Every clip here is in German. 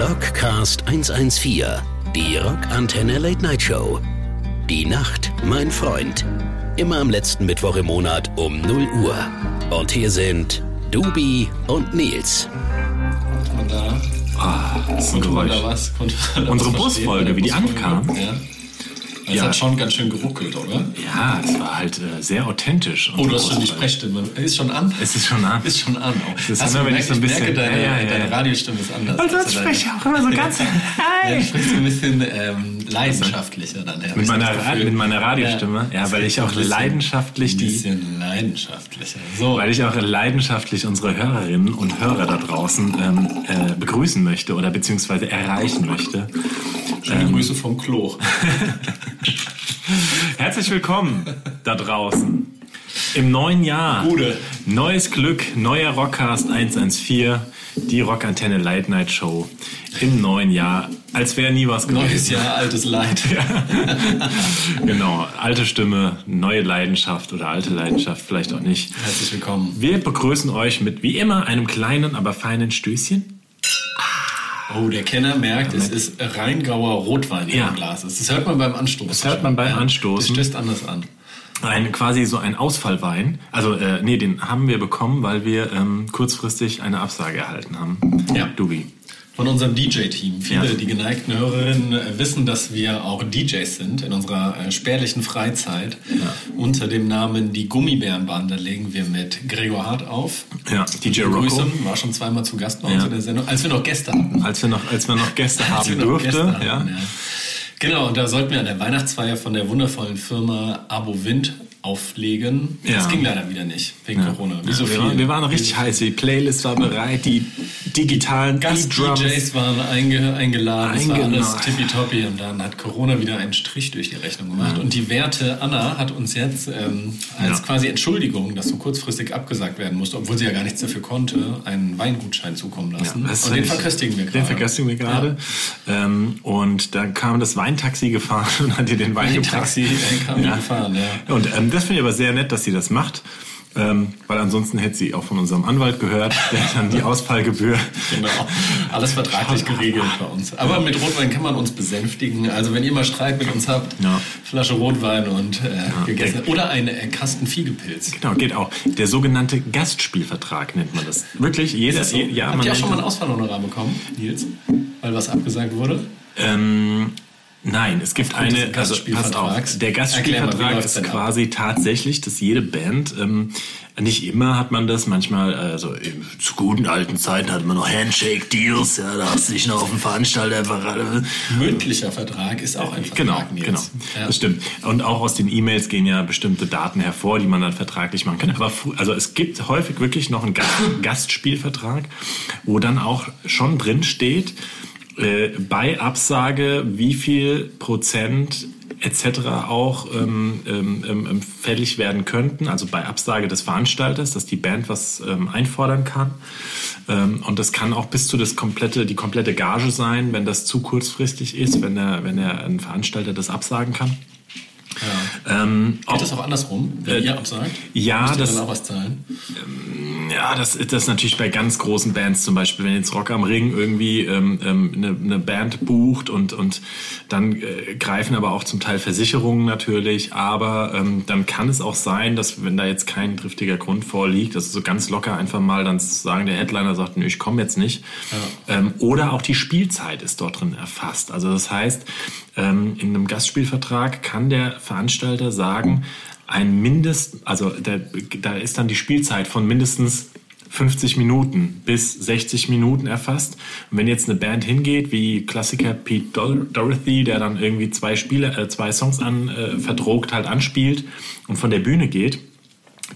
Rockcast 114, die Rockantenne Late Night Show. Die Nacht, mein Freund. Immer am letzten Mittwoch im Monat um 0 Uhr. Und hier sind Dubi und Nils. Und da Ah, das ist ein Geräusch. Unsere Busfolge, wie die ankam. Ja. Es Ja. hat schon ganz schön geruckelt, oder? Ja, es war halt äh, sehr authentisch. Oh, du hast schon die. Sprechstimme. Ist schon an? Es ist schon an. Ist schon an. Oh. ist Hast immer, wenn ich so ein ich merke, bisschen- deine, Ja, ja, ja, deine ja. Radiostimme ist anders. Und sonst spreche ich auch immer so ganz. Ja, Hi. du sprichst ein bisschen ähm, leidenschaftlicher dann. Ja, Mit meiner, Gefühl. mit meiner Radiostimme, ja, das weil ich auch ein bisschen- leidenschaftlich Ein die, bisschen leidenschaftlicher. So, weil ich auch leidenschaftlich unsere Hörerinnen und Hörer da draußen ähm, äh, begrüßen möchte oder beziehungsweise erreichen möchte. schöne Grüße vom Klo. Herzlich willkommen da draußen. Im neuen Jahr. Gute. Neues Glück, neuer Rockcast 114, die Rockantenne Late Night Show. Im neuen Jahr, als wäre nie was gewesen. Neues Jahr, altes Leid. Genau, alte Stimme, neue Leidenschaft oder alte Leidenschaft, vielleicht auch nicht. Herzlich willkommen. Wir begrüßen euch mit wie immer einem kleinen, aber feinen Stößchen. Oh, der Kenner merkt, es ist Rheingauer Rotwein in Ja. dem Glas. Das hört man beim Anstoßen. Das hört man beim Anstoßen. Das stößt anders an. Ein quasi so ein Ausfallwein. Also äh, nee, den haben wir bekommen, weil wir ähm, kurzfristig eine Absage erhalten haben. Ja. Dubi. Von unserem DJ-Team. Viele, Ja. die geneigten Hörerinnen, äh, wissen, dass wir auch DJs sind in unserer äh, spärlichen Freizeit. Unter dem Namen Die Gummibärenbande legen wir mit Gregor Hart auf. Ja, DJ Grüße, Rocco. war schon zweimal zu Gast bei uns Ja. in der Sendung, als wir noch Gäste hatten. Als wir noch, als wir noch Gäste wir haben noch durften. Gäste hatten, ja. Ja. Genau, und da sollten wir an der Weihnachtsfeier von der wundervollen Firma Abo Wind auflegen. Ja. Das ging leider wieder nicht, wegen Corona. Wie so wir, viel. waren, wir waren richtig heiß. Die Playlist war bereit, die digitalen. Gast-DJs waren einge eingeladen, es war alles tippitoppi und dann hat Corona wieder einen Strich durch die Rechnung gemacht. Und die werte Anna hat uns jetzt ähm, als Ja. quasi Entschuldigung, dass so kurzfristig abgesagt werden musste, obwohl sie ja gar nichts dafür konnte, einen Weingutschein zukommen lassen. Und den verköstigen wir gerade. Den verköstigen wir gerade. Ähm, und dann kam das Weintaxi gefahren und hat ihr den Wein Ein gebracht. Taxi äh, kam Ja. gefahren, ja. Und ähm, das finde ich aber sehr nett, dass sie das macht. Ähm, weil ansonsten hätte sie auch von unserem Anwalt gehört, der dann die Ausfallgebühr. Genau. Alles vertraglich geregelt bei uns. Aber mit Rotwein kann man uns besänftigen. Also wenn ihr mal Streit mit uns habt, Ja. Flasche Rotwein und äh, gegessen. Oder ein äh, Kasten Fiegepilz. Genau, geht auch. Der sogenannte Gastspielvertrag nennt man das. Wirklich, jeder, So. ja, Habt ihr auch schon mal ein Ausfallhonorar bekommen, Nils? Weil was abgesagt wurde? Ähm, nein, es gibt eine, also passt auf, der mal, Gastspielvertrag ist denn ab? quasi tatsächlich, dass jede Band, ähm, nicht immer hat man das, manchmal, also zu guten alten Zeiten hatte man noch Handshake-Deals, ja, da hast du dich noch auf dem Veranstalter einfach alle, Mündlicher Vertrag ist auch ein Vertrag, Genau, Nils. genau. Ja. Das stimmt. Und auch aus den E-Mails gehen ja bestimmte Daten hervor, die man dann vertraglich machen kann. Aber also es gibt häufig wirklich noch einen Gast Gastspielvertrag, wo dann auch schon drin steht, äh, bei Absage, wie viel Prozent etc. auch ähm, ähm, ähm, fällig werden könnten, also bei Absage des Veranstalters, dass die Band was ähm, einfordern kann. Ähm, und das kann auch bis zu das komplette, die komplette Gage sein, wenn das zu kurzfristig ist, wenn der, wenn der ein Veranstalter das absagen kann. Ähm, Geht das auch andersrum, wenn Äh, ihr absagt? ja, das- dann auch was zahlen? Ja, das ist das natürlich bei ganz großen Bands zum Beispiel, wenn jetzt Rock am Ring irgendwie ähm, ähm, eine, eine Band bucht und und dann äh, greifen aber auch zum Teil Versicherungen natürlich, aber ähm, dann kann es auch sein, dass wenn da jetzt kein triftiger Grund vorliegt, dass so ganz locker einfach mal dann sagen der Headliner sagt, nö, ich komme jetzt nicht, ähm, oder auch die Spielzeit ist dort drin erfasst. Also das heißt, ähm, in einem Gastspielvertrag kann der Veranstalter sagen, ein Mindest, also da, da ist dann die Spielzeit von mindestens 50 Minuten bis 60 Minuten erfasst. Und wenn jetzt eine Band hingeht, wie Klassiker Pete Dor Dorothy, der dann irgendwie zwei Spiele, äh, zwei Songs an äh, verdrogt halt anspielt und von der Bühne geht,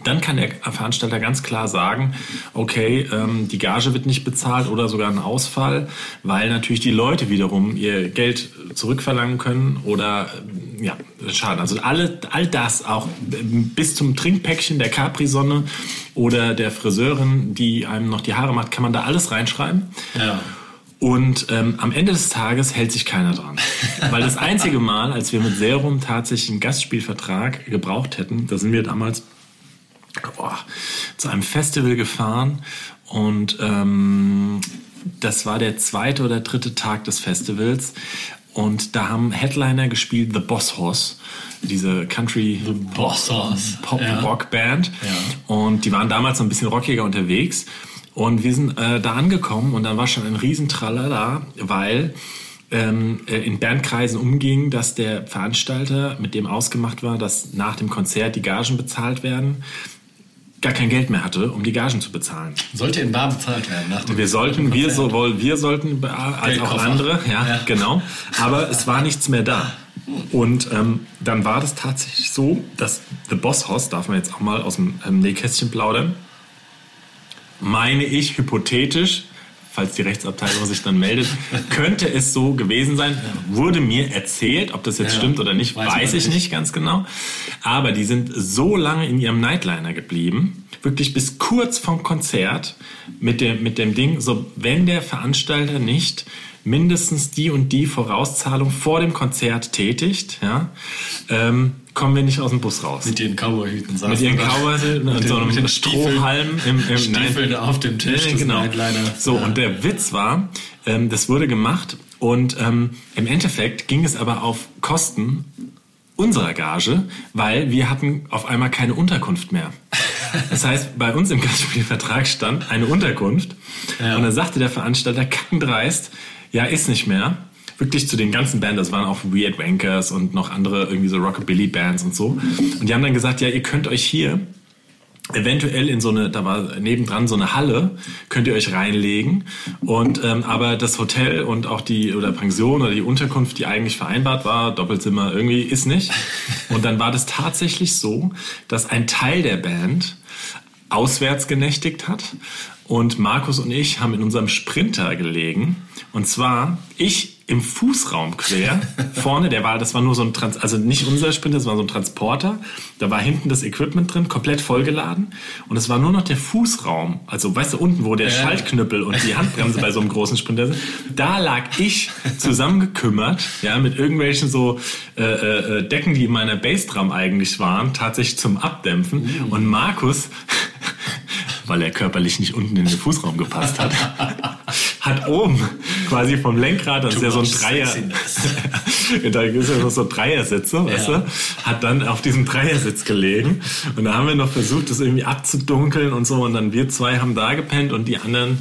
dann kann der Veranstalter ganz klar sagen, okay, ähm, die Gage wird nicht bezahlt oder sogar ein Ausfall, weil natürlich die Leute wiederum ihr Geld zurückverlangen können oder ähm, ja, Schaden. Also alle, all das auch ähm, bis zum Trinkpäckchen der Capri-Sonne oder der Friseurin, die einem noch die Haare macht, kann man da alles reinschreiben. Ja. Und ähm, am Ende des Tages hält sich keiner dran. Weil das einzige Mal, als wir mit Serum tatsächlich einen Gastspielvertrag gebraucht hätten, da sind wir damals boah, zu einem Festival gefahren und ähm, das war der zweite oder dritte Tag des Festivals. Und da haben Headliner gespielt The Boss Horse, diese Country The Boss Horse. Pop Ja. Rock Band. Ja. Und die waren damals so ein bisschen rockiger unterwegs. Und wir sind äh, da angekommen und dann war schon ein Riesentralala, weil ähm, äh, in Bandkreisen umging, dass der Veranstalter, mit dem ausgemacht war, dass nach dem Konzert die Gagen bezahlt werden, gar kein Geld mehr hatte, um die Gagen zu bezahlen. Sollte in bar bezahlt werden nach dem Wir sollten, wir sowohl wir sollten äh, als auch andere, ja, Ja. genau. Aber es war nichts mehr da. Und ähm, dann war das tatsächlich so, dass The Boss Hoss, darf man jetzt auch mal aus dem ähm, Nähkästchen plaudern, meine ich hypothetisch, falls die Rechtsabteilung sich dann meldet, könnte es so gewesen sein, wurde mir erzählt, ob das jetzt Ja. stimmt oder nicht, Weiß weiß, ich nicht. nicht ganz genau. Aber die sind so lange in ihrem Nightliner geblieben, wirklich bis kurz vom Konzert mit dem, mit dem Ding, so wenn der Veranstalter nicht mindestens die und die Vorauszahlung vor dem Konzert tätigt, ja, ähm, kommen wir nicht aus dem Bus raus. Mit ihren Cowboyhüten saßen Mit ihren. Cowboyhüten und Mit so den- einem. Strohhalm im, im Stiefeln auf dem Tisch des genau. So, Ja. und der Witz war, ähm, das wurde gemacht und ähm, im Endeffekt ging es aber auf Kosten unserer Gage, weil wir hatten auf einmal keine Unterkunft mehr. Das heißt, bei uns im Gastspielvertrag stand eine Unterkunft Ja. und dann sagte der Veranstalter kackendreist, ja, ist nicht mehr. Wirklich zu den ganzen Bands, das waren auch Weird Wankers und noch andere irgendwie so Rockabilly-Bands und so. Und die haben dann gesagt, ja, ihr könnt euch hier eventuell in so eine, da war nebendran so eine Halle, könnt ihr euch reinlegen. Und ähm, aber das Hotel und auch die oder Pension oder die Unterkunft, die eigentlich vereinbart war, Doppelzimmer irgendwie, ist nicht. Und dann war das tatsächlich so, dass ein Teil der Band auswärts genächtigt hat. Und Markus und ich haben in unserem Sprinter gelegen. Und zwar ich im Fußraum quer vorne, der war, das war nur so ein Trans, also nicht unser Sprinter, das war so ein Transporter. Da war hinten das Equipment drin, komplett vollgeladen. Und es war nur noch der Fußraum. Also, weißt du, unten, wo der Ja. Schaltknüppel und die Handbremse bei so einem großen Sprinter sind. Da lag ich zusammengekümmert, ja, mit irgendwelchen so äh, äh, Decken, die in meiner Bassdrum eigentlich waren, tatsächlich zum Abdämpfen. Und Markus weil er körperlich nicht unten in den Fußraum gepasst hat, hat oben quasi vom Lenkrad, das ist ja so ein Dreier, da ist ja noch so Dreiersitze, weißt Ja. du, hat dann auf diesem Dreiersitz gelegen und da haben wir noch versucht, das irgendwie abzudunkeln und so und dann wir zwei haben da gepennt und die anderen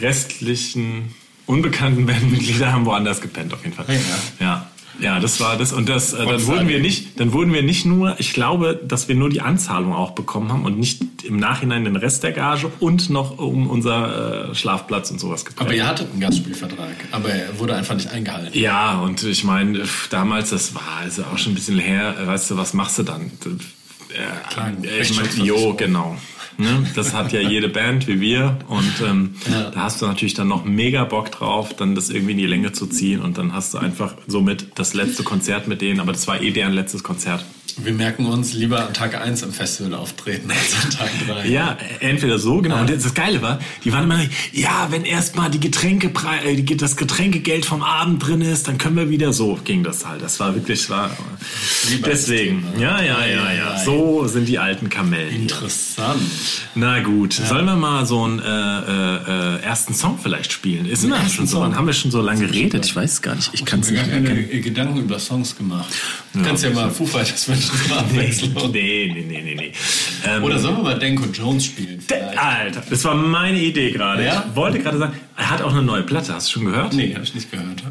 restlichen unbekannten Bandmitglieder haben woanders gepennt auf jeden Fall. Ja. ja. Ja, das war das und das. Äh, dann wurden wir nicht, dann wurden wir nicht nur, ich glaube, dass wir nur die Anzahlung auch bekommen haben und nicht im Nachhinein den Rest der Gage und noch um unser äh, Schlafplatz und sowas gebracht. Aber ihr hattet einen Gastspielvertrag, aber er wurde einfach nicht eingehalten. Ja, und ich meine, damals, das war also auch schon ein bisschen her, weißt du, was machst du dann? Äh, Klar, äh, ich meine, Rechtsschutzversicherung. jo, genau. Ne? Das hat ja jede Band wie wir und ähm, Ja. da hast du natürlich dann noch mega Bock drauf, dann das irgendwie in die Länge zu ziehen und dann hast du einfach somit das letzte Konzert mit denen, aber das war eh deren letztes Konzert. Wir merken uns lieber an Tag 1 im Festival auftreten als an Tag 3. Ja, entweder so, genau. Und das Geile war, die waren immer, ja, wenn erstmal die Getränke, äh, das Getränkegeld vom Abend drin ist, dann können wir wieder so, ging das halt. Das war wirklich, war, deswegen. Ne? Ja, ja, ja, ja. So sind die alten Kamellen. Interessant. Na gut, sollen wir mal so einen äh, äh, äh, ersten Song vielleicht spielen? Ist ersten schon so, wann haben wir schon so lange geredet? Ich weiß gar nicht. Ich kann es Ich nicht habe mir keine Gedanken über Songs gemacht. Du kannst ja mal Foo Fighters wünschen zur Abwechslung. Nee, nee, nee, nee, nee. Ähm, Oder sollen wir mal Denko Jones spielen? vielleicht? Alter, das war meine Idee gerade. Ja? Ich wollte gerade sagen, er hat auch eine neue Platte. Hast du schon gehört? Nee, habe ich nicht gehört.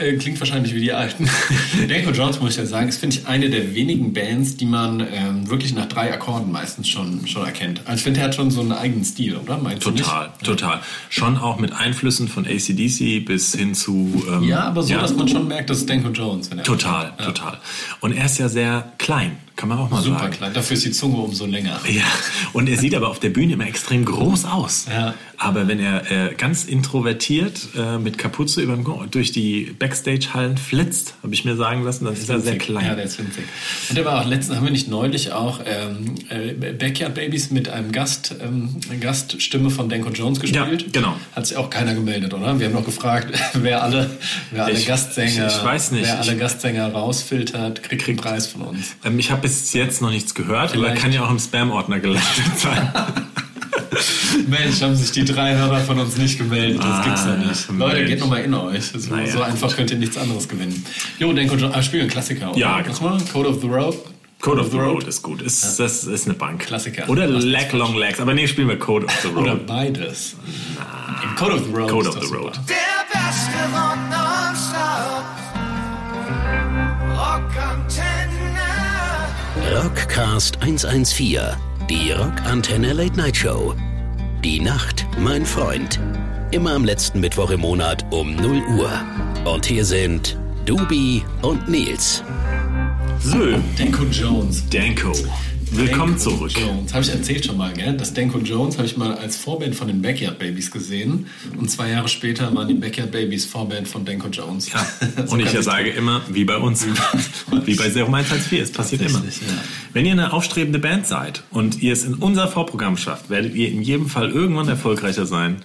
Äh, Klingt wahrscheinlich wie die alten. Danko Jones, muss ich ja sagen, ist, finde ich, eine der wenigen Bands, die man ähm, wirklich nach drei Akkorden meistens schon, schon erkennt. Also ich finde, er hat schon so einen eigenen Stil, oder? Meinst Total, total. Schon auch mit Einflüssen von ACDC bis hin zu. Ähm? Ja, aber so, dass man schon merkt, das ist Danko Jones. Wenn er Total, Ja. total. Und er ist ja sehr klein, kann man auch mal Super sagen. klein. Dafür ist die Zunge umso länger. Ja, und er sieht aber auf der Bühne immer extrem groß aus. Ja. Aber wenn er äh, ganz introvertiert äh, mit Kapuze über durch die Backstage-Hallen flitzt, habe ich mir sagen lassen, dann ist er sehr klein. Ja, der ist winzig. Und war auch letztens, haben wir nicht neulich auch ähm, äh, Backyard Babies mit einem Gast, ähm, Gaststimme von Danko Jones gespielt? Ja, genau. Hat sich auch keiner gemeldet, oder? Wir haben noch gefragt, wer alle, wer alle Ich- Gassänger, ich- ich weiß nicht. wer alle Ich- Gastsänger rausfiltert, kriegt einen Preis von uns. Ähm, ich habe bis jetzt noch nichts gehört, aber Vielleicht. kann ja auch im Spam-Ordner gelandet sein. Mensch, haben sich die drei Hörer von uns nicht gemeldet. Das Ah, gibt's ja nicht. Mensch. Leute, geht nochmal in euch. So, Naja, so einfach könnt ihr nichts anderes gewinnen. Jo, Denko John, ah, spielen Klassiker. Oder? Ja, genau. mal? Code of the Road. Code of the Road ist gut. Ist, Das ist eine Bank. Klassiker. Oder nichts Long Legs. Aber nee, spielen wir Code of the Road. Oder beides. Im Code of the Road. Code ist of the super. Road. Der Beste von nonstop. Rockantenne. Rockcast 114, die Rockantenne Late Night Show. Die Nacht, mein Freund. Immer am letzten Mittwoch im Monat um 0 Uhr. Und hier sind Dubi und Nils. So, Denko Jones. Danko. Willkommen Danko zurück. Jones. Habe ich erzählt schon mal, gell? Das Denko Jones habe ich mal als Vorband von den Backyard Babies gesehen. Und zwei Jahre später waren die Backyard Babies Vorband von Denko Jones. Ja. So Und ich ja sage immer, wie bei uns. Wie bei Serum 114. Es passiert immer. Ja. Wenn ihr eine aufstrebende Band seid und ihr es in unser Vorprogramm schafft, werdet ihr in jedem Fall irgendwann erfolgreicher sein.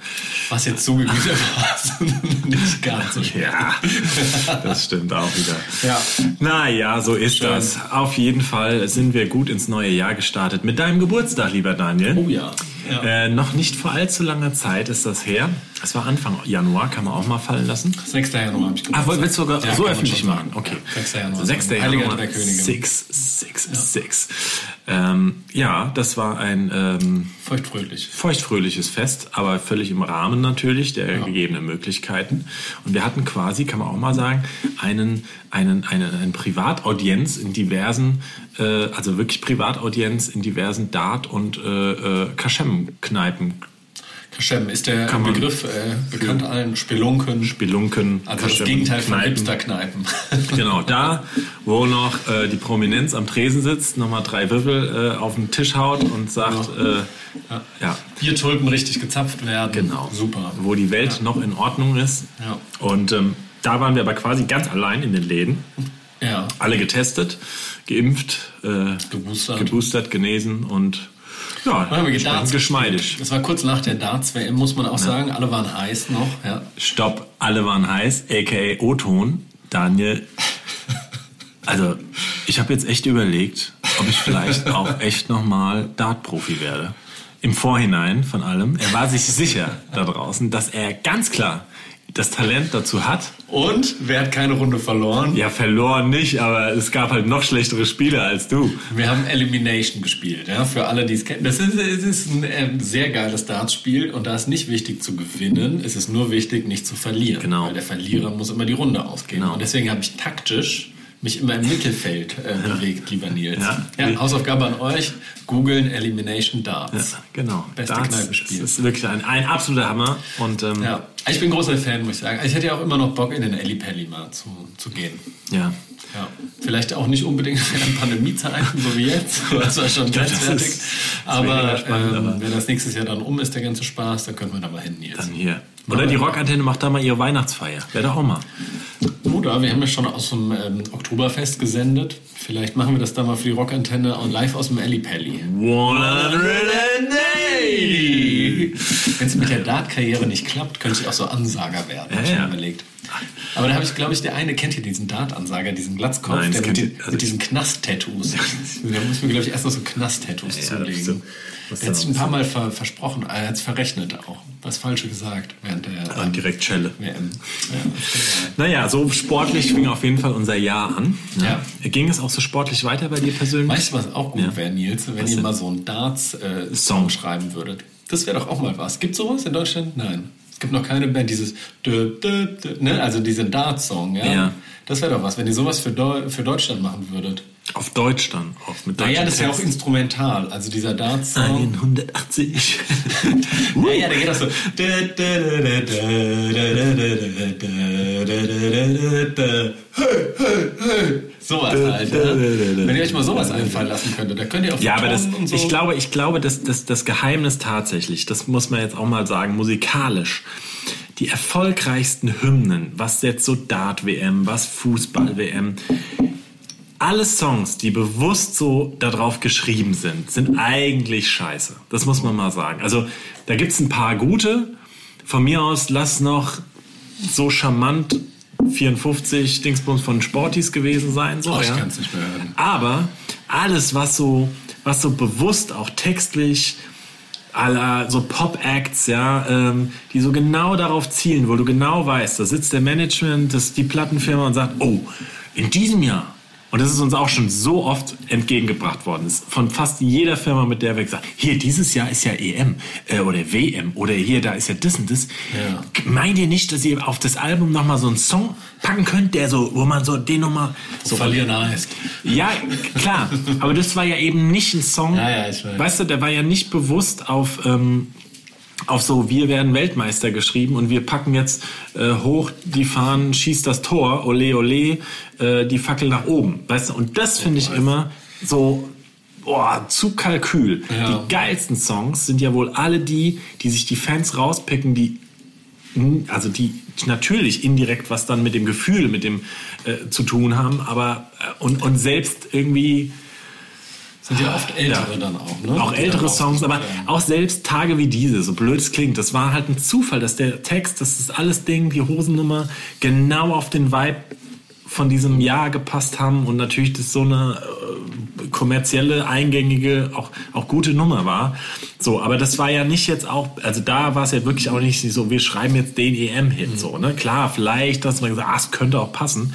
Was jetzt zugewiesen war, nicht ganz so schwer. Ja, das stimmt auch wieder. Ja. Naja, so ist Schön. das. Auf jeden Fall sind wir gut ins neue Jahr gestartet. Mit deinem Geburtstag, lieber Daniel. Oh ja. ja. Äh, noch nicht vor allzu langer Zeit ist das her. Es war Anfang Januar, kann man auch mal fallen lassen. 6. Januar habe ich Ah, Geburtstag. willst du sogar Ja, so öffentlich machen? Okay. Ja, 6. Januar. 6. Heiliger Januar. Drei Könige. 6, 6, 6. Ähm, ja, das war ein ähm, Feuchtfröhlich. feuchtfröhliches Fest, aber völlig im Rahmen natürlich der gegebenen Möglichkeiten. Und wir hatten quasi, kann man auch mal sagen, einen, einen, eine, eine Privataudienz in diversen, äh, also wirklich Privataudienz in diversen Dart- und äh, äh, Kaschem-Kneipen, Kaschem ist der Kann Begriff äh, bekannt allen Spelunken. Spelunken, Also das Kaschem- Gegenteil von Kneipen. Hipster-Kneipen. Genau, da, wo noch äh, die Prominenz am Tresen sitzt, nochmal drei Würfel äh, auf den Tisch haut und sagt, äh, ja. Biertulpen richtig gezapft werden. Genau. Super. Wo die Welt noch in Ordnung ist. Ja. Und ähm, da waren wir aber quasi ganz allein in den Läden. Ja. Alle getestet, geimpft, äh, Geboostert. geboostert, genesen und ja, entsprechend Darts geschmeidig. Das war kurz nach der Darts-WM, muss man auch sagen. Alle waren heiß noch. Ja. Stopp, alle waren heiß, aka O-Ton. Daniel, also ich habe jetzt echt überlegt, ob ich vielleicht auch echt nochmal Dart-Profi werde. Im Vorhinein von allem. Er war sich sicher da draußen, dass er ganz klar das Talent dazu hat. Und wer hat keine Runde verloren? Ja, verloren nicht, aber es gab halt noch schlechtere Spieler als du. Wir haben Elimination gespielt, ja, für alle, die es kennen. Das ist, es ist ein ähm, sehr geiles Dartspiel und da ist nicht wichtig zu gewinnen, es ist nur wichtig, nicht zu verlieren. Genau. Weil der Verlierer muss immer die Runde ausgehen. Genau. Und deswegen habe ich taktisch mich immer im Mittelfeld äh, bewegt, lieber Nils. Ja. Ja, Hausaufgabe an euch, googeln Elimination Darts. Ja, genau. Beste Darts Kneipenspiel. ist wirklich ein, ein absoluter Hammer. Und ähm, ja. Ja, ich bin großer Fan, muss ich sagen. Ich hätte ja auch immer noch Bock, in den Eli Pelli mal zu, zu gehen. ja. Ja, vielleicht auch nicht unbedingt in Pandemiezeiten, so wie jetzt. Das war schon das grenzwertig. das Aber, spannend, ähm, aber- wenn das nächstes Jahr dann um ist, der ganze Spaß, dann könnte man da mal hin jetzt. Dann hier. Oder die Rockantenne macht da mal ihre Weihnachtsfeier. Wäre doch auch mal. Oder wir haben ja schon aus dem ähm, Oktoberfest gesendet. Vielleicht machen wir das da mal für die Rockantenne und live aus dem Eli Pelli. 180! Wenn es mit der Dart-Karriere nicht klappt, könnte ich auch so Ansager werden, hab ich ja. mir überlegt. Aber da habe ich, glaube ich, der eine kennt hier diesen Dart-Ansager, diesen Glatzkopf, Nein, der mit, ihr- also mit diesen Knast-Tattoos. Da muss mir, glaube ich, erst noch so Knast-Tattoos Ja, zulegen. so- er hat sich ein paar Mal ver versprochen, er hat es verrechnet auch. Was Falsche gesagt während der Ah, ähm, direkt Schelle. WM. Ja. Naja, so sportlich fing auf jeden Fall unser Jahr an. Ja. Ging es auch so sportlich weiter bei dir persönlich? Weißt du, was auch gut Ja. wäre, Nils, wenn Was ihr denn? mal so einen Darts-Song Song. schreiben würdet? Das wäre doch auch mal was. Gibt sowas in Deutschland? Nein. Es gibt noch keine Band, dieses dö, dö, dö, ne? also diesen Dart-Song. Ja? Ja. Das wäre doch was, wenn ihr sowas für, Deu für Deutschland machen würdet. Auf Deutsch dann. Auf mit Naja, deutschem das ist ja auch instrumental. Also dieser Dart-Song. 180. Ja, ja, der geht auch so. Sowas halt. Wenn ihr euch mal sowas einfallen lassen könntet, da könnt ihr auch Ja, aber das, so. ich glaube, ich glaube, dass das, das Geheimnis tatsächlich, das muss man jetzt auch mal sagen, musikalisch, die erfolgreichsten Hymnen, was jetzt so Dart-WM, was Fußball-WM, alle Songs, die bewusst so darauf geschrieben sind, sind eigentlich scheiße. Das muss man mal sagen. Also da gibt es ein paar gute. Von mir aus lass noch so charmant 54 Dingsbums von Sporties gewesen sein. So, Oh, ich ja. kann's nicht mehr hören. Aber alles, was so, was so bewusst auch textlich aller so Pop-Acts, ja, ähm, die so genau darauf zielen, wo du genau weißt, da sitzt der Management, das ist die Plattenfirma und sagt, oh, in diesem Jahr und das ist uns auch schon so oft entgegengebracht worden. Das ist von fast jeder Firma, mit der wir gesagt hier, dieses Jahr ist ja EM äh, oder WM oder hier, da ist ja das und das. Ja. Meint ihr nicht, dass ihr auf das Album nochmal so einen Song packen könnt, der so, wo man so den nochmal so Verlieren heißt. ja, klar. Aber das war ja eben nicht ein Song. Ja, ja, ich weiß. Weißt du, der war ja nicht bewusst auf, ähm, auf so, wir werden Weltmeister geschrieben und wir packen jetzt äh, hoch die Fahnen, schießt das Tor, ole ole, äh, die Fackel nach oben. Weißt du, und das finde ich immer so. Boah, zu Kalkül. Ja. Die geilsten Songs sind ja wohl alle die, die sich die Fans rauspicken, die also die natürlich indirekt was dann mit dem Gefühl, mit dem äh, zu tun haben, aber äh, und, und selbst irgendwie Sind ja oft ältere Ja. dann auch, ne? auch ältere Songs, aber auch selbst Tage wie diese, so blöd es klingt, das war halt ein Zufall, dass der Text, dass das alles Ding, die Hosennummer genau auf den Vibe von diesem Jahr gepasst haben und natürlich das so eine äh, kommerzielle, eingängige, auch, auch gute Nummer war. So, aber das war ja nicht jetzt auch, also da war es ja wirklich auch nicht so, wir schreiben jetzt den EM-Hit, so, ne? Klar, vielleicht, dass man gesagt, ah, es könnte auch passen.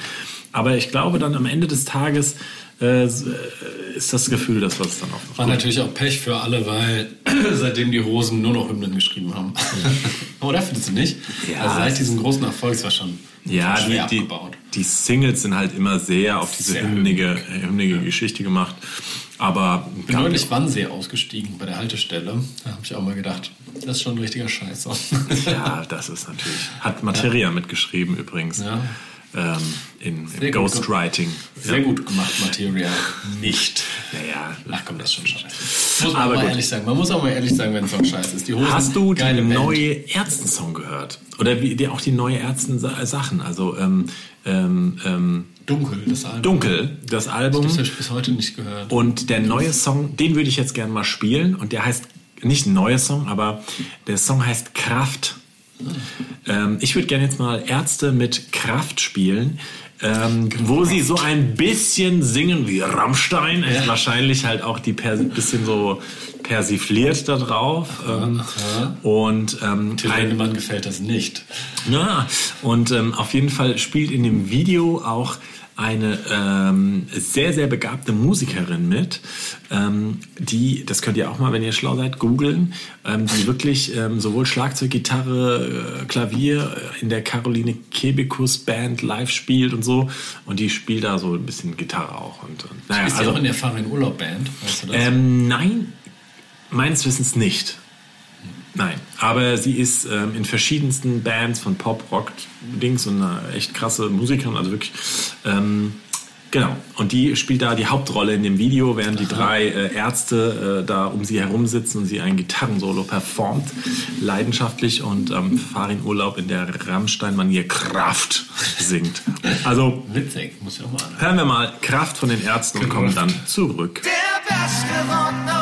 Aber ich glaube dann am Ende des Tages äh, ist das Gefühl, das was dann auch War natürlich auch Pech für alle, weil seitdem die Hosen nur noch Hymnen geschrieben haben. Oder findest du nicht? Ja. Also seit diesem großen Erfolg ist das schon Ja, schon schwer die, die, abgebaut. die Singles sind halt immer sehr auf diese Sehr hymnige, hymnige Geschichte gemacht. Aber bin neulich Wannsee ausgestiegen bei der Haltestelle. Da habe ich auch mal gedacht, das ist schon ein richtiger Scheiß. ja, das ist natürlich. Hat Materia mitgeschrieben übrigens. Ja. Ähm, in, Im gut Ghostwriting. Sehr ja. gut gemacht, Materia. Nicht. Naja, Ach komm, das ist schon scheiße. Muss man Aber mal ehrlich sagen. Man muss auch mal ehrlich sagen, wenn es so scheiße ist. Die Hosen, Hast du die Band. neue Ärzten-Song gehört? Oder wie, die, auch die neue Ärzten-Sachen? Also ähm, ähm, ähm, Dunkel, das Album. Dunkel, das Album. Das habe ich bis heute nicht gehört. Und der neue Song, den würde ich jetzt gerne mal spielen. Und der heißt, nicht ein neuer Song, aber der Song heißt Kraft. Ähm, ich würde gerne jetzt mal Ärzte mit Kraft spielen. Ähm, wo sie so ein bisschen singen wie Rammstein, ist wahrscheinlich halt auch die per bisschen so persifliert da drauf. Ähm, und ähm, Lindemann gefällt das nicht. ja, und ähm, auf jeden Fall spielt in dem Video auch eine ähm, sehr, sehr begabte Musikerin mit, ähm, die, das könnt ihr auch mal, wenn ihr schlau seid, googeln, ähm, die wirklich ähm, sowohl Schlagzeug, Gitarre, äh, Klavier äh, in der Caroline Kebekus Band live spielt und so. Und die spielt da so ein bisschen Gitarre auch. Und, und naja, Ist ja auch in der Fahr in Urlaub Band, weißt du das? ähm, nein, meines Wissens nicht. Nein, aber sie ist ähm, in verschiedensten Bands von Pop, Rock, Dings und eine echt krasse Musikerin, also wirklich. Ähm, genau, und die spielt da die Hauptrolle in dem Video, während die drei äh, Ärzte äh, da um sie herum sitzen und sie ein Gitarrensolo performt, leidenschaftlich und ähm, Farin Urlaub in der Rammstein-Manier Kraft singt. Also Witzig, muss ich auch mal anhören. hören wir mal Kraft von den Ärzten und kommen dann zurück. Der beste Rock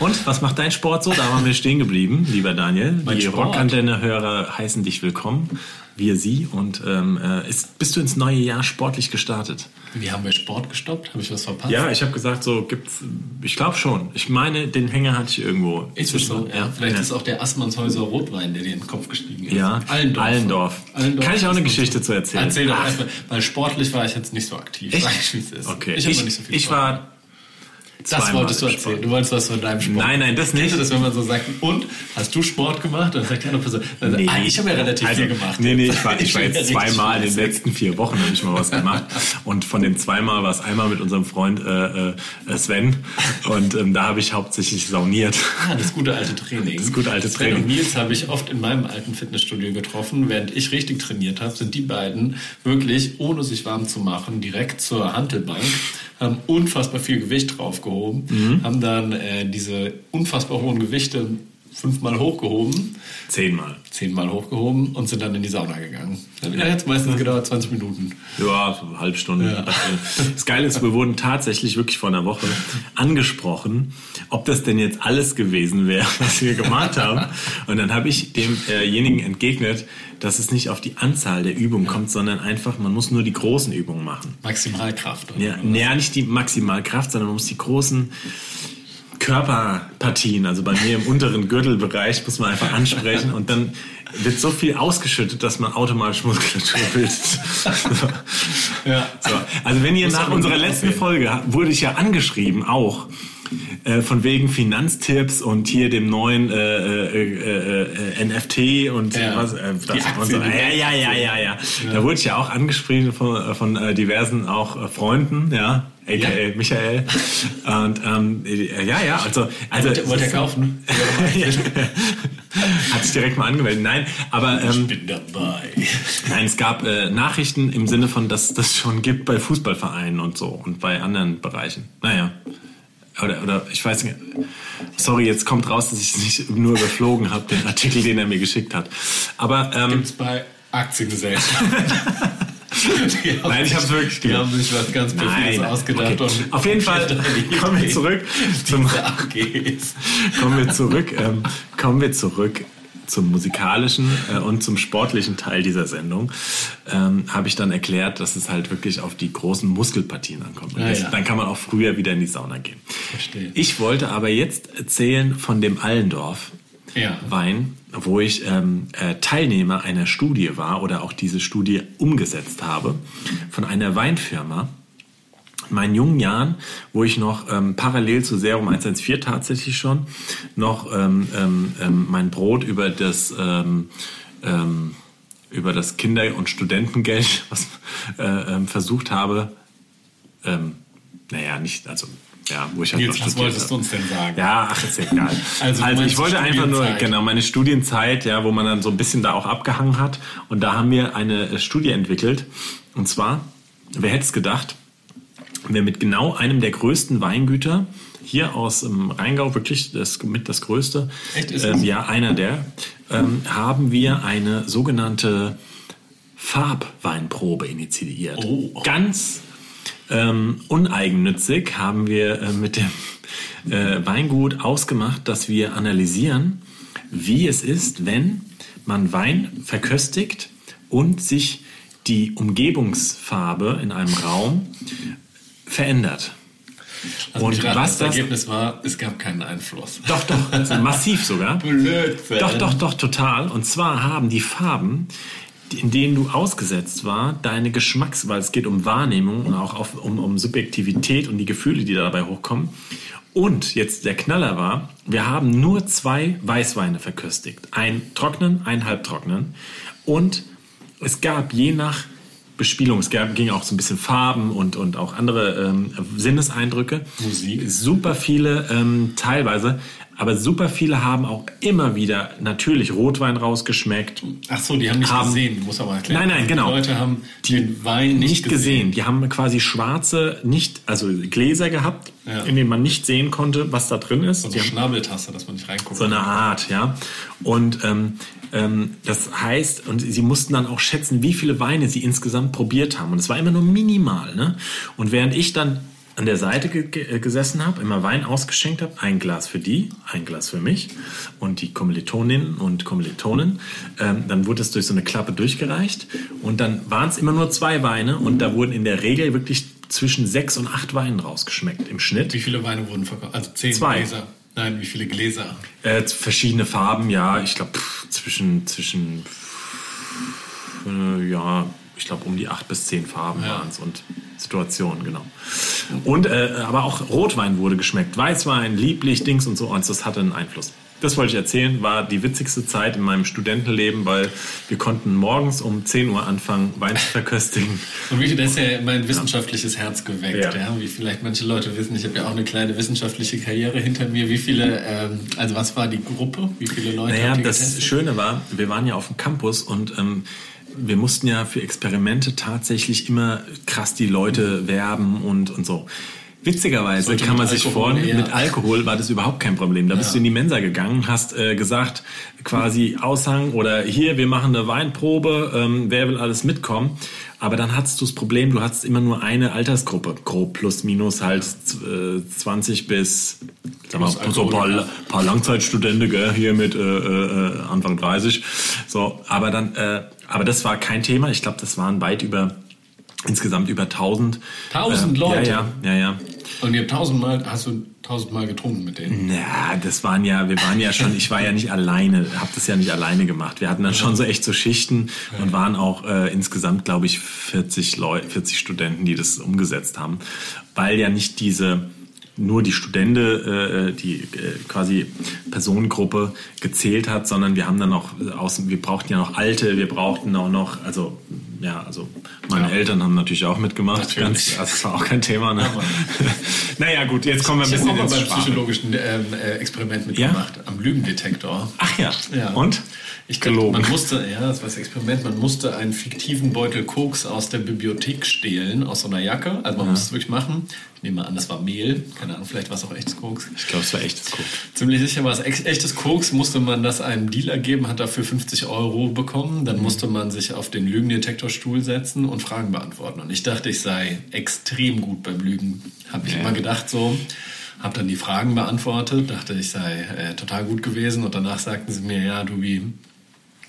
Und was macht dein Sport so? Da waren wir stehen geblieben, lieber Daniel. Mein Die? Rockantenne-Hörer heißen dich willkommen. Wir sie. Und ähm, äh, ist, bist du ins neue Jahr sportlich gestartet? Wie haben wir Sport gestoppt? Habe ich was verpasst? Ja, ich habe gesagt, so gibt's. Ich glaube schon. Ich meine, den Hänger hatte ich irgendwo. Ist es so? Ja, vielleicht ja. ist auch der Assmannshäuser Rotwein, der dir in den Kopf gestiegen ist. Ja, Allendorf. Allendorf. Allendorf Kann ich auch eine Geschichte zu erzählen? Erzähl doch erstmal, weil sportlich war ich jetzt nicht so aktiv. Ich, ist. Okay, Ich, ich, nicht so viel ich war. Das wolltest du Sport. erzählen. Du wolltest was von deinem Sport. Nein, nein, das nicht. das, wenn man so sagt, und hast du Sport gemacht? Dann sagt die andere Person, dann sagt, ah, ich habe ja relativ also, viel gemacht. Nee, nee, ich war, ich war jetzt zweimal in den letzten vier Wochen habe ich mal was gemacht. Und von den zweimal war es einmal mit unserem Freund äh, äh, Sven. Und ähm, da habe ich hauptsächlich sauniert. Ah, das gute alte Training. Das gute alte Sven Training. und Nils habe ich oft in meinem alten Fitnessstudio getroffen. Während ich richtig trainiert habe, sind die beiden wirklich, ohne sich warm zu machen, direkt zur Hantelbank, haben unfassbar viel Gewicht draufgehoben, Mhm. haben dann äh, diese unfassbar hohen Gewichte fünfmal hochgehoben, Zehnmal. zehnmal hochgehoben und sind dann in die Sauna gegangen. Dann hat es meistens gedauert 20 Minuten. Ja, so eine halbe Stunde. Ja. Das Geile ist, wir wurden tatsächlich wirklich vor einer Woche angesprochen, ob das denn jetzt alles gewesen wäre, was wir gemacht haben. Und dann habe ich demjenigen entgegnet, dass es nicht auf die Anzahl der Übungen kommt, sondern einfach, man muss nur die großen Übungen machen. Maximalkraft. Oder Ja, ja, nicht die Maximalkraft, sondern man muss die großen Körperpartien, also bei mir im unteren Gürtelbereich, muss man einfach ansprechen und dann wird so viel ausgeschüttet, dass man automatisch Muskulatur bildet. So. Ja. So. Also wenn ihr Muss nach unserer letzten. Folge wurde ich ja angeschrieben auch äh, von wegen Finanztipps und hier dem neuen äh, äh, äh, äh, NFT und Ja. was das und so. ja ja ja ja ja da wurde ich ja auch angeschrieben von, von diversen auch Freunden ja aka Ja. Michael und ähm, äh, ja ja also also Wollt ihr- wollt ihr es ist- kaufen? hat sich direkt mal angemeldet nein aber ähm, bin dabei. Nein, es gab äh, Nachrichten im Sinne von, dass das schon gibt bei Fußballvereinen und so und bei anderen Bereichen. Naja. Oder, oder ich weiß nicht. Sorry, jetzt kommt raus, dass ich es nicht nur überflogen habe, den Artikel, den er mir geschickt hat. Aber ähm, Gibt's bei Aktiengesellschaften. Die Nein, ich sich- hab's wirklich Die gemacht. haben sich was ganz Perfides ausgedacht. okay. Auf jeden Fall kommen wir zurück zum, kommen wir zurück, ähm, kommen wir zurück zum musikalischen äh, und zum sportlichen Teil dieser Sendung. Ähm, Habe ich dann erklärt, dass es halt wirklich auf die großen Muskelpartien ankommt. Und Ah, das, ja. Dann kann man auch früher wieder in die Sauna gehen. Verstehe. Ich wollte aber jetzt erzählen von dem Allendorf. Ja. Wein, wo ich ähm, äh, Teilnehmer einer Studie war oder auch diese Studie umgesetzt habe von einer Weinfirma. In meinen jungen Jahren, wo ich noch ähm, parallel zu Serum 114 tatsächlich schon noch ähm, ähm, ähm, mein Brot über das ähm, ähm, über das Kinder- und Studentengeld was, äh, versucht habe, naja, nicht, also ja, wo ich halt Nils, was wolltest du uns denn sagen? Ja, ach, ist ja egal. Also, Also, ich wollte einfach nur, genau, meine Studienzeit, ja, wo man dann so ein bisschen da auch abgehangen hat. Und da haben wir eine äh, Studie entwickelt. Und zwar, wer hätte es gedacht, wir mit genau einem der größten Weingüter hier aus dem Rheingau, wirklich das, mit das größte, Echt, ist ähm, ja, einer der, ähm, haben wir eine sogenannte Farbweinprobe initiiert. Oh. Ganz ähm, uneigennützig haben wir äh, mit dem äh, Weingut ausgemacht, dass wir analysieren, wie es ist, wenn man Wein verköstigt und sich die Umgebungsfarbe in einem Raum verändert. Also Und was das Ergebnis war, es gab keinen Einfluss. Doch, doch, also massiv sogar. Blödsinn. Doch, doch, doch, total. Und zwar haben die Farben, in denen du ausgesetzt war, deine Geschmacks, weil es geht um Wahrnehmung und auch auf, um, um Subjektivität und die Gefühle, die dabei hochkommen. Und jetzt der Knaller war, wir haben nur zwei Weißweine verköstigt. Einen trockenen, einen halbtrockenen. Und es gab je nach Bespielung, es ging auch so ein bisschen Farben und, und auch andere ähm, Sinneseindrücke. Musik. Super viele teilweise, teilweise, aber super viele haben auch immer wieder natürlich Rotwein rausgeschmeckt. Ach so, die haben nicht Haben- gesehen. Du musst aber erklären. Nein, nein, genau. Die Leute haben den Wein nicht, Nicht gesehen. Die haben quasi schwarze, nicht, also Gläser gehabt, Ja. in denen man nicht sehen konnte, was da drin ist. So Die Schnabeltasse, dass man nicht reinguckt. so eine Art, ja. Und ähm, ähm, das heißt, und sie mussten dann auch schätzen, wie viele Weine sie insgesamt probiert haben. Und es war immer nur minimal. Ne? Und während ich dann an der Seite ge ge gesessen habe, immer Wein ausgeschenkt habe, ein Glas für die, ein Glas für mich und die Kommilitoninnen und Kommilitonen, ähm, dann wurde es durch so eine Klappe durchgereicht und dann waren es immer nur zwei Weine und da wurden in der Regel wirklich zwischen sechs und acht Weinen rausgeschmeckt im Schnitt. Wie viele Weine wurden verkauft? Also zehn Zwei. Gläser. Nein, wie viele Gläser? Äh, verschiedene Farben, ja. Ich glaube zwischen zwischen äh, ja, ich glaube um die acht bis zehn Farben Ja. waren es und Situationen genau. Und äh, aber auch Rotwein wurde geschmeckt, Weißwein, lieblich, Dings und so. Und das hatte einen Einfluss. Das wollte ich erzählen, war die witzigste Zeit in meinem Studentenleben, weil wir konnten morgens um 10 Uhr anfangen, Wein zu verköstigen. Und wie, das ist ja mein wissenschaftliches Herz geweckt. Ja. Ja. Wie vielleicht manche Leute wissen, ich habe ja auch eine kleine wissenschaftliche Karriere hinter mir. Wie viele, ähm, also was war die Gruppe? Wie viele Leute Naja, das getestet? Schöne war, wir waren ja auf dem Campus und ähm, wir mussten ja für Experimente tatsächlich immer krass die Leute werben und, und so. Witzigerweise Sollte kann man sich Alkohol eher- mit Alkohol war das überhaupt kein Problem. Da bist du in die Mensa gegangen, hast äh, gesagt, quasi Aushang oder hier, wir machen eine Weinprobe, ähm, wer will alles mitkommen. Aber dann hattest du das Problem, du hattest immer nur eine Altersgruppe, grob plus minus halt äh, 20 bis, sag mal, so ein paar, paar Langzeitstudenten, gell, hier mit äh, äh, Anfang 30. So, aber dann, äh, aber das war kein Thema. Ich glaube, das waren weit über insgesamt über 1000. 1000 Leute? Ja, ja, ja, ja. Und ihr habt tausendmal, hast du tausendmal getrunken mit denen? Na, das waren ja, wir waren ja schon, ich war ja nicht alleine, habe das ja nicht alleine gemacht. Wir hatten dann schon so echt so Schichten und waren auch äh, insgesamt, glaube ich, 40 Leute, 40 Studenten, die das umgesetzt haben, weil ja nicht diese nur die Studente, äh, die äh, quasi Personengruppe gezählt hat, sondern wir haben dann auch außen, wir brauchten ja noch Alte, wir brauchten auch noch, also ja, also meine Ja. Eltern haben natürlich auch mitgemacht, Natürlich. ganz, also das war auch kein Thema. Ne? Naja gut, jetzt kommen wir ein Ich bisschen habe auch mal ins beim psychologischen ähm, äh, Experiment mitgemacht, am Lügendetektor. Ach ja. Ja. Und? Ich Gelogen. Man musste, ja, das war das Experiment, man musste einen fiktiven Beutel Koks aus der Bibliothek stehlen, aus so einer Jacke. Also man musste es wirklich machen. Ich nehme an, das war Mehl. Keine Ahnung, vielleicht war es auch echtes Koks. Ich glaube, es war echtes Koks. Ziemlich sicher war es echtes Koks, musste man das einem Dealer geben, hat dafür 50 Euro bekommen. Dann musste man sich auf den Lügendetektorstuhl setzen und Fragen beantworten. Und ich dachte, ich sei extrem gut beim Lügen. Habe ich Ja. immer gedacht so. Habe dann die Fragen beantwortet, dachte, ich sei äh, total gut gewesen. Und danach sagten sie mir, ja, du wie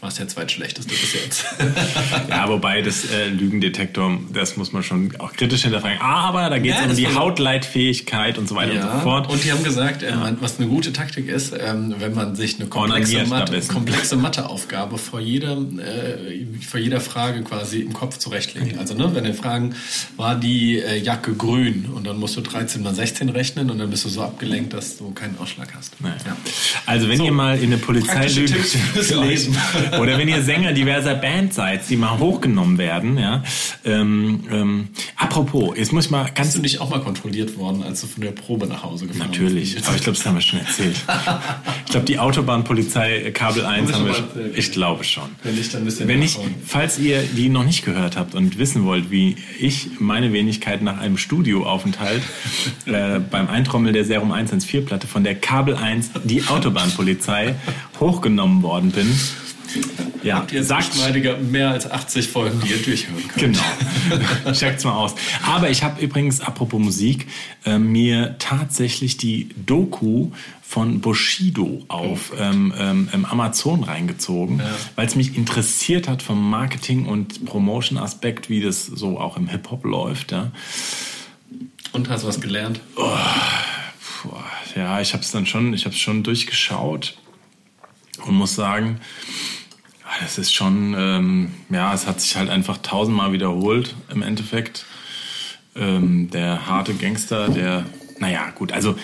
warst der zweitschlechteste bis jetzt. Ja, wobei das äh, Lügendetektor, das muss man schon auch kritisch hinterfragen. Aber da geht es Ja, um die war- Hautleitfähigkeit und so weiter und so fort. Und die haben gesagt, äh, was eine gute Taktik ist, ähm, wenn man sich eine komplexe, Mathe, komplexe Matheaufgabe vor jeder, äh, vor jeder Frage quasi im Kopf zurechtlegen. Also ne, wenn die Fragen, war die äh, Jacke grün und dann musst du 13 mal 16 rechnen und dann bist du so abgelenkt, dass du keinen Ausschlag hast. Naja. Ja. Also wenn So, ihr mal in eine Polizeilüge Leben. Oder wenn ihr Sänger diverser Bands seid, die mal hochgenommen werden, ja. Ähm, ähm, apropos, jetzt muss ich mal ganz Bist du nicht auch mal kontrolliert worden, als du von der Probe nach Hause gefahren Natürlich, bist? aber ich glaube, das haben wir schon erzählt. Ich glaube, die Autobahnpolizei äh, Kabel 1 wir haben wir schon schon. erzählt. Ich glaube schon. Wenn nicht, dann müsst ihr Wenn nicht, falls ihr die noch nicht gehört habt und wissen wollt, wie ich meine Wenigkeit nach einem Studioaufenthalt äh, beim Eintrommel der Serum 114 Platte von der Kabel 1, die Autobahnpolizei, hochgenommen worden bin, ja, Habt ihr sagt, Sachschneidiger mehr als 80 Folgen, die ihr durchhören könnt. Genau. Checkt's mal aus. Aber ich habe übrigens, apropos Musik, äh, mir tatsächlich die Doku von Bushido auf ähm, ähm, ähm, Amazon reingezogen, weil es mich interessiert hat vom Marketing- und Promotion-Aspekt, wie das so auch im Hip-Hop läuft. Ja. Und hast was gelernt? Puh, ja, ich habe es dann schon, ich habe schon durchgeschaut und muss sagen, das ist schon, ähm, ja, es hat sich halt einfach tausendmal wiederholt im Endeffekt. Ähm, der harte Gangster, der, naja, gut, also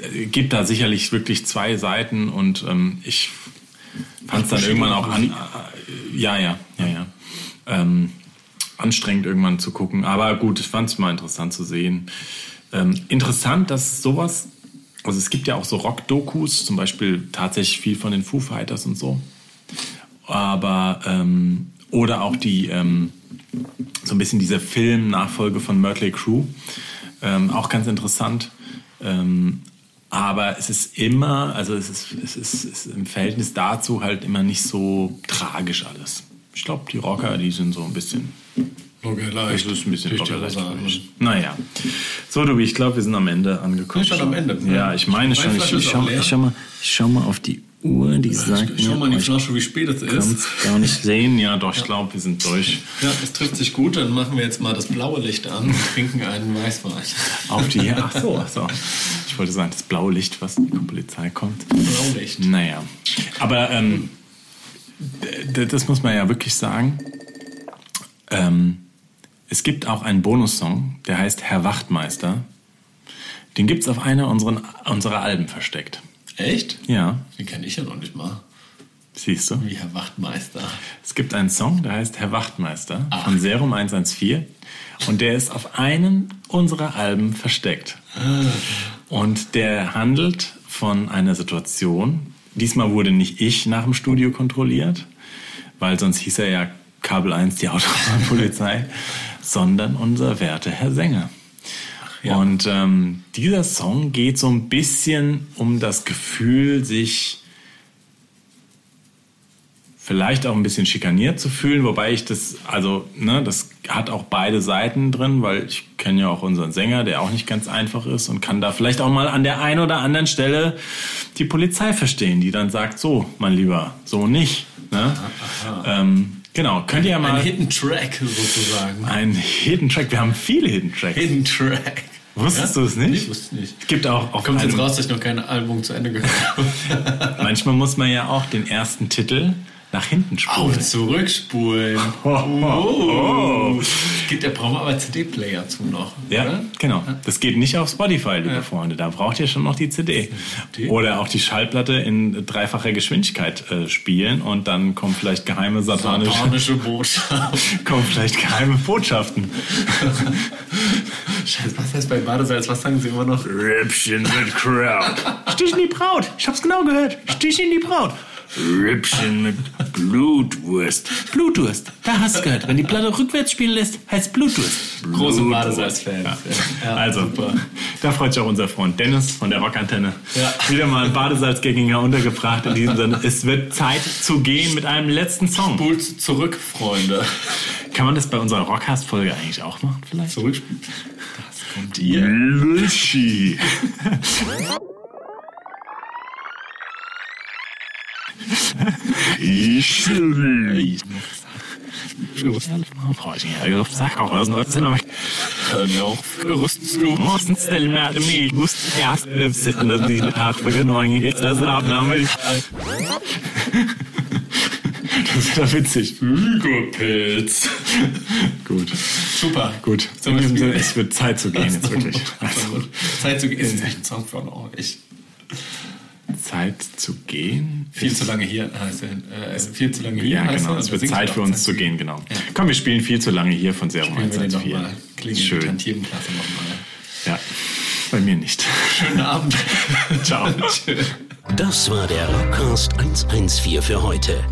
äh, gibt da sicherlich wirklich zwei Seiten und ähm, ich fand es dann irgendwann auch an, äh, ja, ja, ja, ja. Ähm, anstrengend irgendwann zu gucken. Aber gut, ich fand es mal interessant zu sehen. Ähm, interessant, dass sowas, also es gibt ja auch so Rock-Dokus, zum Beispiel tatsächlich viel von den Foo Fighters und so. Aber, ähm, oder auch die, ähm, so ein bisschen diese Film-Nachfolge von Mötley Crew. Ähm, auch ganz interessant. Ähm, aber es ist immer, also es ist, es, ist, es ist im Verhältnis dazu halt immer nicht so tragisch alles. Ich glaube, die Rocker, die sind so ein bisschen Locker das ist ein bisschen locker leicht. Naja. So, du, ich glaube, wir sind am Ende angekommen. Sind wir schon am Ende? Ja, ich meine schon. Ich, ich, schau, ich, schau mal, ich schau mal auf die Uhr, die sagt Schau mir, mal in die ich Flasche, wie spät es ist. gar nicht sehen. Ja, doch, ich glaube, wir sind durch. Ja, es trifft sich gut. Dann machen wir jetzt mal das blaue Licht an und trinken einen Weißwein. Auf die, ach so, ach so. Ich wollte sagen, das blaue Licht, was die Polizei kommt. Blaulicht. Naja. Aber ähm, das muss man ja wirklich sagen. Ähm, es gibt auch einen Bonussong, der heißt Herr Wachtmeister. Den gibt es auf einer unseren, unserer Alben versteckt. Echt? Ja, Den kenne ich ja noch nicht mal. siehst du. Wie Herr Wachtmeister. Es gibt einen Song, der heißt Herr Wachtmeister Ach. von Serum 114 und der ist auf einen unserer Alben versteckt. Und der handelt von einer Situation. Diesmal wurde nicht ich nach dem Studio kontrolliert, weil sonst hieß er ja Kabel 1 die Autobahnpolizei, sondern unser werte Herr Sänger. Ja. Und ähm, dieser Song geht so ein bisschen um das Gefühl, sich vielleicht auch ein bisschen schikaniert zu fühlen, wobei ich das, also, ne, das hat auch beide Seiten drin, weil ich kenne ja auch unseren Sänger, der auch nicht ganz einfach ist und kann da vielleicht auch mal an der einen oder anderen Stelle die Polizei verstehen, die dann sagt, so, mein Lieber, so nicht. Ne? Ähm, genau, könnt ihr ja mal Ein Hidden Track sozusagen. ein Hidden Track. Wir haben viele Hidden Tracks. Hidden Track. Wusstest du es nicht? Ich wusste nicht. Es gibt auch Kommt jetzt raus, dass ich noch kein Album zu Ende gehört habe. Manchmal muss man ja auch den ersten Titel nach hinten spulen. Auf zurückspulen. Oh. Gibt der brauchen wir aber CD-Player zu noch. Ja, Oder? genau. Das geht nicht auf Spotify, liebe Freunde. Da braucht ihr schon noch die CD. CD. Oder auch die Schallplatte in dreifacher Geschwindigkeit äh, spielen und dann kommen vielleicht geheime satanische, Satanische Botschaft. kommen vielleicht geheime Botschaften. Scheiße, was heißt bei Badesalz? Was sagen sie immer noch? Rippchen mit Crowd. Stich in die Braut. Ich hab's genau gehört. Stich in die Braut. Rippchen mit Blutwurst. Blutwurst. Da hast du gehört. Wenn die Platte rückwärts spielen lässt, heißt Blutwurst. Große Blutwurst. Badesalz-Fans. Ja. Ja, also, super. da freut sich auch unser Freund Dennis von der Rockantenne. Ja. Wieder mal ein Badesalzgängiger untergebracht. In diesem Sinne, es wird Zeit zu gehen mit einem letzten Song. Spult zurück, Freunde. Kann man das bei unserer Rockcast-Folge eigentlich auch machen, vielleicht? Zurückspulen. Das kommt ihr. Luschi. Abnahme. Das ist ja witzig. Hügelpilz. Gut, Super. gut. So, es wird Zeit zu gehen jetzt wirklich. Zeit zu gehen. Ist echt ein Song von euch. Zeit zu gehen. Viel zu lange hier heißt er. Äh, viel zu lange hier. Ja, heißt genau. Es Also wird Zeit für uns Zeit zu gehen, genau. Komm, wir spielen viel zu lange hier von Serum Spielen wir den 114. nochmal. Klingel Schön. Tantiemenklasse nochmal. Ja, bei mir nicht. Schönen Abend. Ciao. Das war der Rockcast 114 für heute.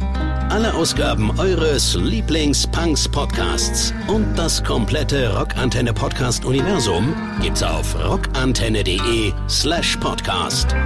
Alle Ausgaben eures Lieblings-Punks-Podcasts und das komplette Rockantenne-Podcast-Universum gibt's auf rockantenne.de slash podcast.